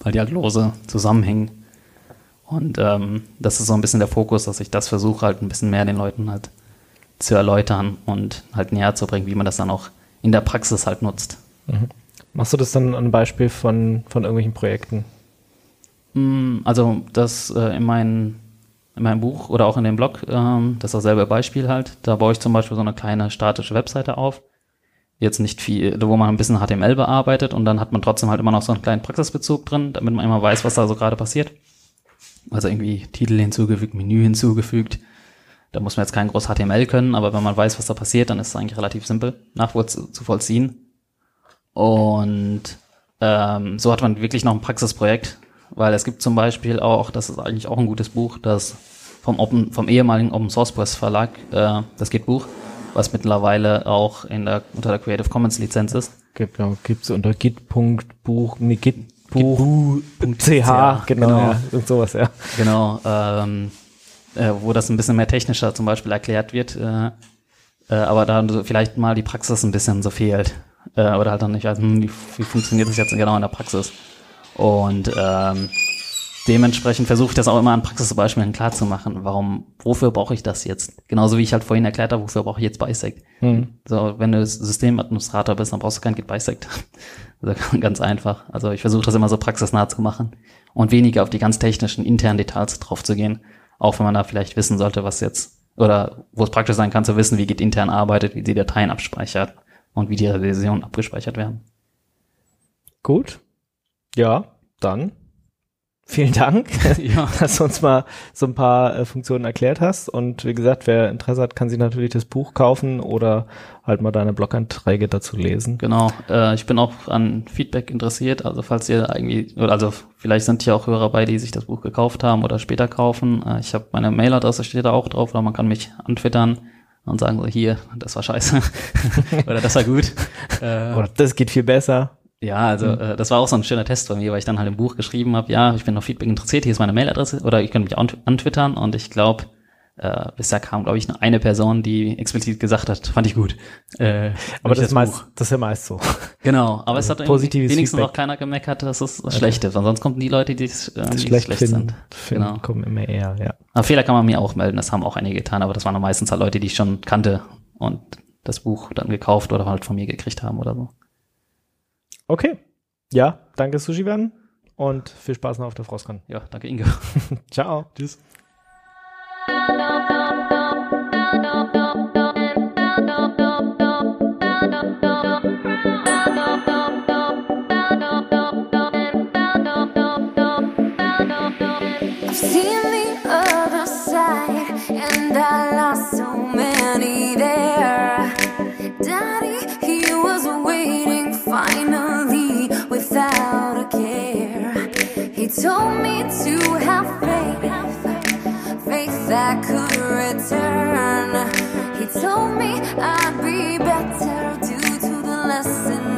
E: weil die halt lose zusammenhängen. Und ähm, das ist so ein bisschen der Fokus, dass ich das versuche halt ein bisschen mehr den Leuten halt zu erläutern und halt näher zu bringen, wie man das dann auch in der Praxis halt nutzt.
B: Machst du das dann an Beispiel von, von irgendwelchen Projekten?
E: Mm, Also das äh, in, mein, in meinem Buch oder auch in dem Blog, ähm, das ist dasselbe Beispiel halt. Da baue ich zum Beispiel so eine kleine statische Webseite auf. Jetzt nicht viel, wo man ein bisschen HTML bearbeitet und dann hat man trotzdem halt immer noch so einen kleinen Praxisbezug drin, damit man immer weiß, was da so gerade passiert. Also irgendwie Titel hinzugefügt, Menü hinzugefügt. Da muss man jetzt kein groß HTML können, aber wenn man weiß, was da passiert, dann ist es eigentlich relativ simpel nachzuvollziehen. Und ähm, so hat man wirklich noch ein Praxisprojekt, weil es gibt zum Beispiel auch, das ist eigentlich auch ein gutes Buch, das vom, Open, vom ehemaligen Open Source Press Verlag, äh, das Git-Buch, was mittlerweile auch in der, unter der Creative Commons Lizenz ist.
B: Gibt ja, gibt's unter git.buch, nee, gitbuch.ch, genau,
E: genau.
B: ja, und sowas, ja.
E: Genau, ähm, äh, wo das ein bisschen mehr technischer zum Beispiel erklärt wird, äh, äh, aber da vielleicht mal die Praxis ein bisschen so fehlt. Äh, oder halt dann nicht, also, hm, wie, wie funktioniert das jetzt genau in der Praxis? Und ähm, dementsprechend versuche ich das auch immer an Praxisbeispielen klar zu machen. Warum, wofür brauche ich das jetzt? Genauso wie ich halt vorhin erklärt habe, wofür brauche ich jetzt Bisect? So, wenn du Systemadministrator bist, dann brauchst du kein Git Bisect. Also ganz einfach. Also ich versuche das immer so praxisnah zu machen und weniger auf die ganz technischen internen Details drauf zu gehen. Auch wenn man da vielleicht wissen sollte, was jetzt, oder wo es praktisch sein kann zu wissen, wie Git intern arbeitet, wie die Dateien abspeichert und wie die Revisionen abgespeichert werden.
B: Gut. Ja, dann vielen Dank,
E: Ja.
B: dass du uns mal so ein paar äh, Funktionen erklärt hast. Und wie gesagt, wer Interesse hat, kann sich natürlich das Buch kaufen oder halt mal deine Bloganträge dazu lesen.
E: Genau, äh, ich bin auch an Feedback interessiert. Also falls ihr irgendwie, also vielleicht sind hier auch Hörer bei, die sich das Buch gekauft haben oder später kaufen. Äh, ich habe meine Mailadresse steht da auch drauf, oder man kann mich antwittern und sagen so, hier, das war scheiße oder das war gut. Äh,
B: Oder das geht viel besser.
E: Ja, also äh, das war auch so ein schöner Test von mir, weil ich dann halt im Buch geschrieben habe, ja, ich bin auf Feedback interessiert, hier ist meine Mailadresse oder ihr könnt mich antwittern und ich glaube, Äh, bisher kam, glaube ich, nur eine Person, die explizit gesagt hat, fand ich gut. Äh,
B: Aber das, ist meist, das ist ja meist so.
E: Genau, aber es
B: Also
E: hat irgendwie
B: positives
E: wenigstens
B: Feedback.
E: auch keiner gemeckert, dass es das schlecht ist. Ansonsten kommen die Leute, die es äh, die es
B: schlecht, finden,
E: sind.
B: finden
E: Genau.
B: kommen immer eher, ja.
E: Aber Fehler kann man mir auch melden, das haben auch einige getan, aber das waren meistens halt Leute, die ich schon kannte und das Buch dann gekauft oder halt von mir gekriegt haben oder so.
B: Okay. Ja, danke Sushivan und viel Spaß noch auf der Frostcon.
E: Ja, danke Inge.
B: Ciao. Tschüss.
F: Told me to have faith, faith that could return. He told me I'd be better due to the lessons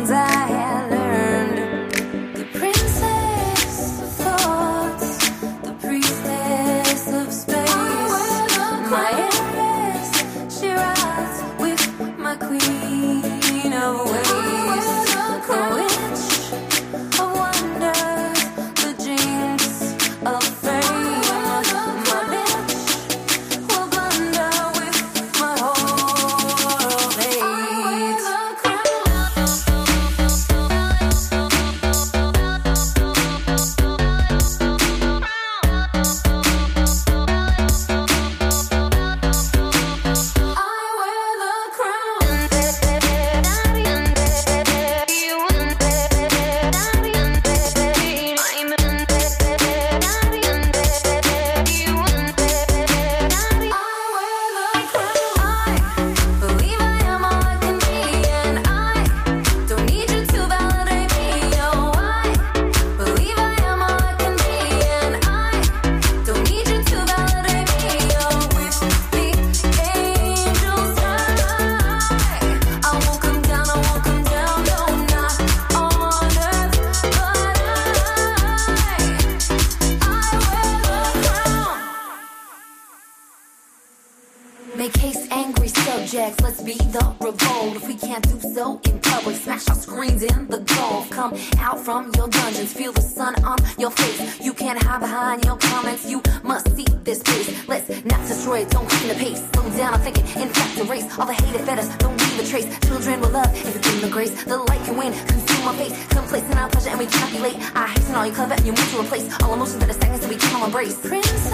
F: late. I hasten all your clever and you move to a place. All emotions are the seconds that we keep on embrace. Princess.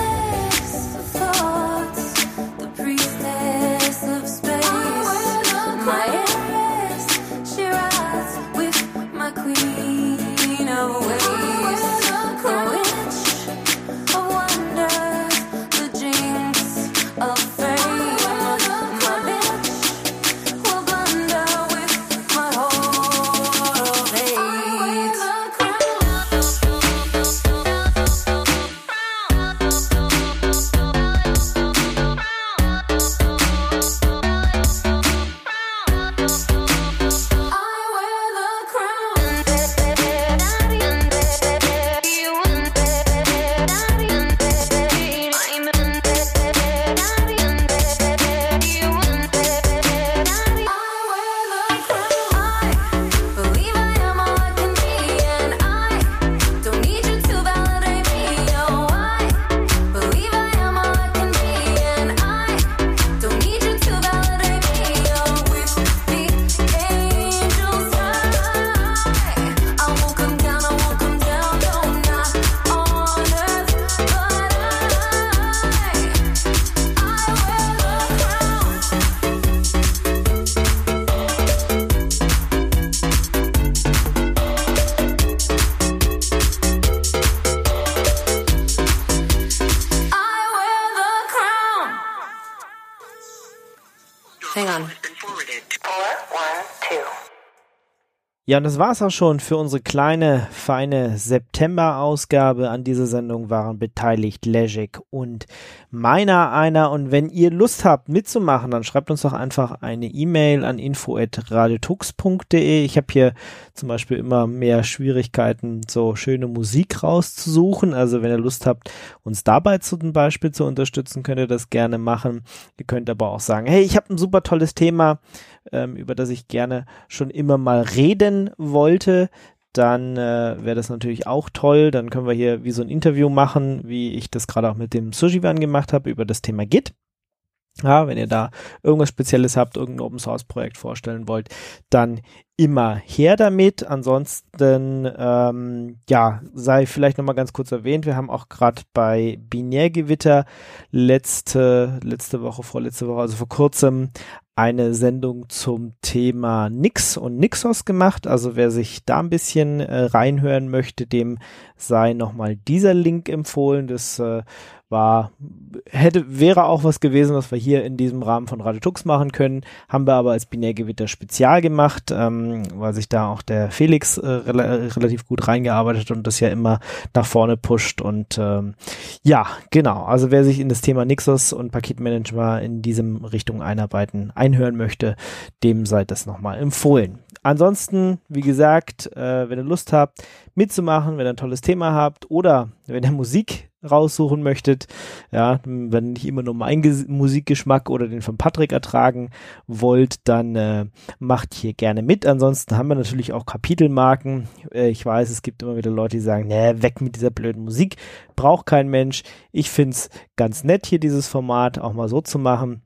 F: Hang on. Hello?
G: One, two.
B: Ja, und das war's auch schon für unsere kleine, feine September-Ausgabe. An dieser Sendung waren beteiligt Legic und meiner einer. Und wenn ihr Lust habt mitzumachen, dann schreibt uns doch einfach eine E-Mail an info.radiotux.de. Ich habe hier zum Beispiel immer mehr Schwierigkeiten, so schöne Musik rauszusuchen. Also wenn ihr Lust habt, uns dabei zum Beispiel zu unterstützen, könnt ihr das gerne machen. Ihr könnt aber auch sagen, hey, ich habe ein super tolles Thema ähm, über das ich gerne schon immer mal reden wollte, dann äh, wäre das natürlich auch toll. Dann können wir hier wie so ein Interview machen, wie ich das gerade auch mit dem Sushivan gemacht habe über das Thema Git. Ja, wenn ihr da irgendwas Spezielles habt, irgendein Open Source Projekt vorstellen wollt, dann immer her damit. Ansonsten, ähm, ja, sei vielleicht nochmal ganz kurz erwähnt, wir haben auch gerade bei Binärgewitter letzte, letzte Woche, vorletzte Woche, also vor kurzem eine Sendung zum Thema Nix und Nixos gemacht. Also wer sich da ein bisschen äh, reinhören möchte, dem sei nochmal dieser Link empfohlen. Das äh, war, hätte, wäre auch was gewesen, was wir hier in diesem Rahmen von Radio Tux machen können. Haben wir aber als Binärgewitter Spezial gemacht, ähm, weil sich da auch der Felix äh, rel relativ gut reingearbeitet und das ja immer nach vorne pusht. Und ähm, ja, genau. Also wer sich in das Thema Nixos und Paketmanagement in diesem Richtung einarbeiten, einhören möchte, dem sei das nochmal empfohlen. Ansonsten, wie gesagt, äh, wenn ihr Lust habt, mitzumachen, wenn ihr ein tolles Thema habt oder wenn ihr Musik raussuchen möchtet, ja, wenn nicht immer nur mein Ges Musikgeschmack oder den von Patrick ertragen wollt, dann äh, macht hier gerne mit. Ansonsten haben wir natürlich auch Kapitelmarken. Äh, ich weiß, es gibt immer wieder Leute, die sagen, nee, weg mit dieser blöden Musik, braucht kein Mensch. Ich find's ganz nett, hier dieses Format auch mal so zu machen.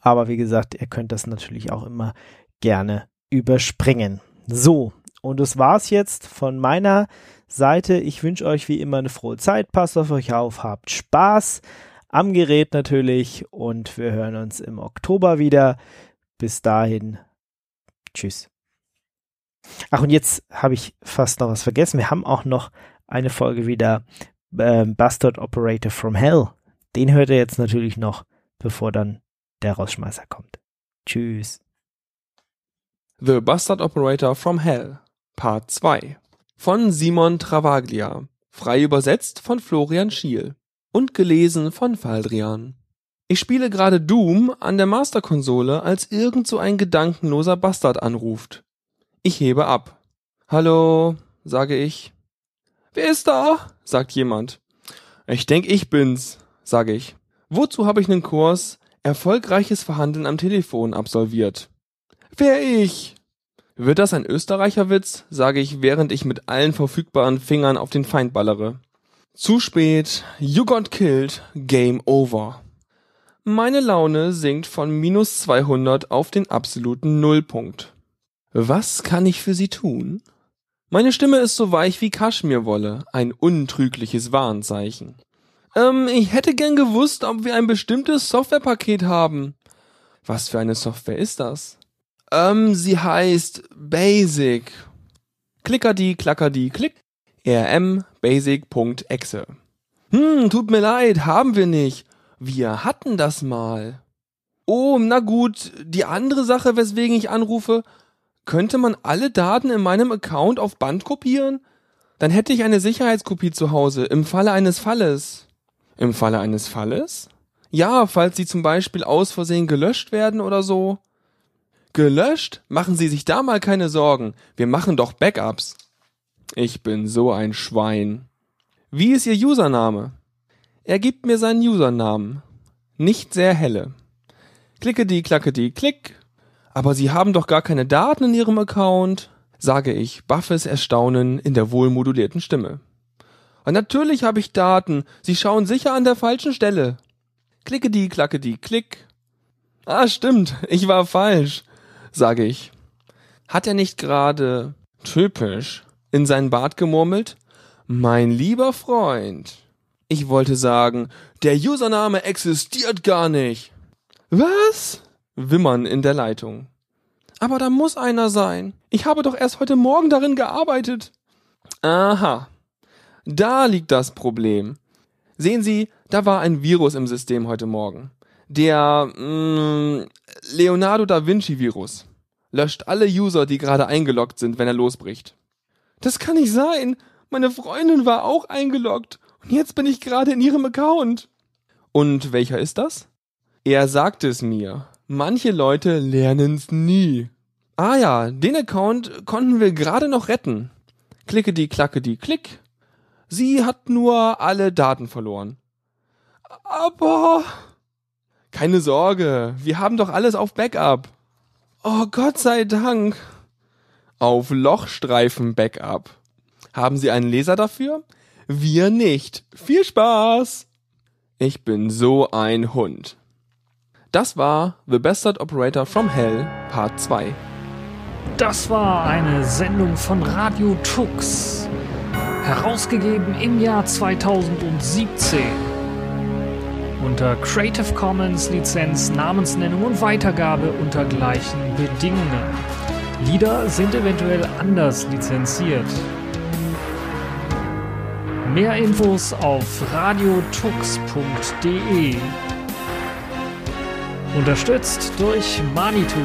B: Aber wie gesagt, ihr könnt das natürlich auch immer gerne überspringen. So, und das war's jetzt von meiner Seite. Ich wünsche euch wie immer eine frohe Zeit. Passt auf euch auf, habt Spaß am Gerät natürlich und wir hören uns im Oktober wieder. Bis dahin, tschüss. Ach, und jetzt habe ich fast noch was vergessen. Wir haben auch noch eine Folge wieder äh, Bastard Operator from Hell. Den hört ihr jetzt natürlich noch, bevor dann der Rausschmeißer kommt. Tschüss.
G: The Bastard Operator from Hell, Part 2 von Simon Travaglia, frei übersetzt von Florian Schiel und gelesen von Faldrian. Ich spiele gerade Doom an der Masterkonsole, als irgend so ein gedankenloser Bastard anruft. Ich hebe ab. Hallo, sage ich. Wer ist da? sagt jemand. Ich denk, ich bin's, sage ich. Wozu habe ich nen Kurs Erfolgreiches Verhandeln am Telefon absolviert? Wer ich? Wird das ein Österreicherwitz? sage ich, während ich mit allen verfügbaren Fingern auf den Feind ballere. Zu spät. You got killed. Game over. Meine Laune sinkt von minus 200 auf den absoluten Nullpunkt. Was kann ich für Sie tun? Meine Stimme ist so weich wie Kaschmirwolle, ein untrügliches Warnzeichen. Ähm, ich hätte gern gewusst, ob wir ein bestimmtes Softwarepaket haben. Was für eine Software ist das? Ähm, sie heißt Basic. Klickerdi, klackerdi, klick. rm basic.exe. Hm, tut mir leid, haben wir nicht. Wir hatten das mal. Oh, na gut, die andere Sache, weswegen ich anrufe, könnte man alle Daten in meinem Account auf Band kopieren? Dann hätte ich eine Sicherheitskopie zu Hause, im Falle eines Falles. Im Falle eines Falles? Ja, falls sie zum Beispiel aus Versehen gelöscht werden oder so. Gelöscht? Machen Sie sich da mal keine Sorgen. Wir machen doch Backups. Ich bin so ein Schwein. Wie ist Ihr Username? Er gibt mir seinen Usernamen. Nicht sehr helle. Klickedi, klackedi, klick. Aber Sie haben doch gar keine Daten in Ihrem Account, sage ich, baffes Erstaunen in der wohlmodulierten Stimme. Und natürlich habe ich Daten. Sie schauen sicher an der falschen Stelle. Klickedi, klackedi, klick. Ah, stimmt. Ich war falsch sage ich. Hat er nicht gerade typisch in seinen Bart gemurmelt? Mein lieber Freund. Ich wollte sagen, der Username existiert gar nicht. Was? Wimmern in der Leitung. Aber da muss einer sein. Ich habe doch erst heute Morgen darin gearbeitet. Aha. Da liegt das Problem. Sehen Sie, da war ein Virus im System heute Morgen der mh, mm, Leonardo da Vinci Virus. Löscht alle User, die gerade eingeloggt sind, wenn er losbricht. Das kann nicht sein. Meine Freundin war auch eingeloggt. Und jetzt bin ich gerade in ihrem Account. Und welcher ist das? Er sagt es mir. Manche Leute lernen's nie. Ah ja, den Account konnten wir gerade noch retten. Klicke die Klacke die Klick. Sie hat nur alle Daten verloren. Aber keine Sorge, wir haben doch alles auf Backup. Oh Gott sei Dank. Auf Lochstreifen Backup. Haben Sie einen Leser dafür? Wir nicht. Viel Spaß! Ich bin so ein Hund. Das war The Bastard Operator from Hell Part 2.
C: Das war eine Sendung von Radio Tux, herausgegeben im Jahr 2017. Unter Creative Commons Lizenz, Namensnennung und Weitergabe unter gleichen Bedingungen. Lieder sind eventuell anders lizenziert. Mehr Infos auf radiotux.de. Unterstützt durch Manitou.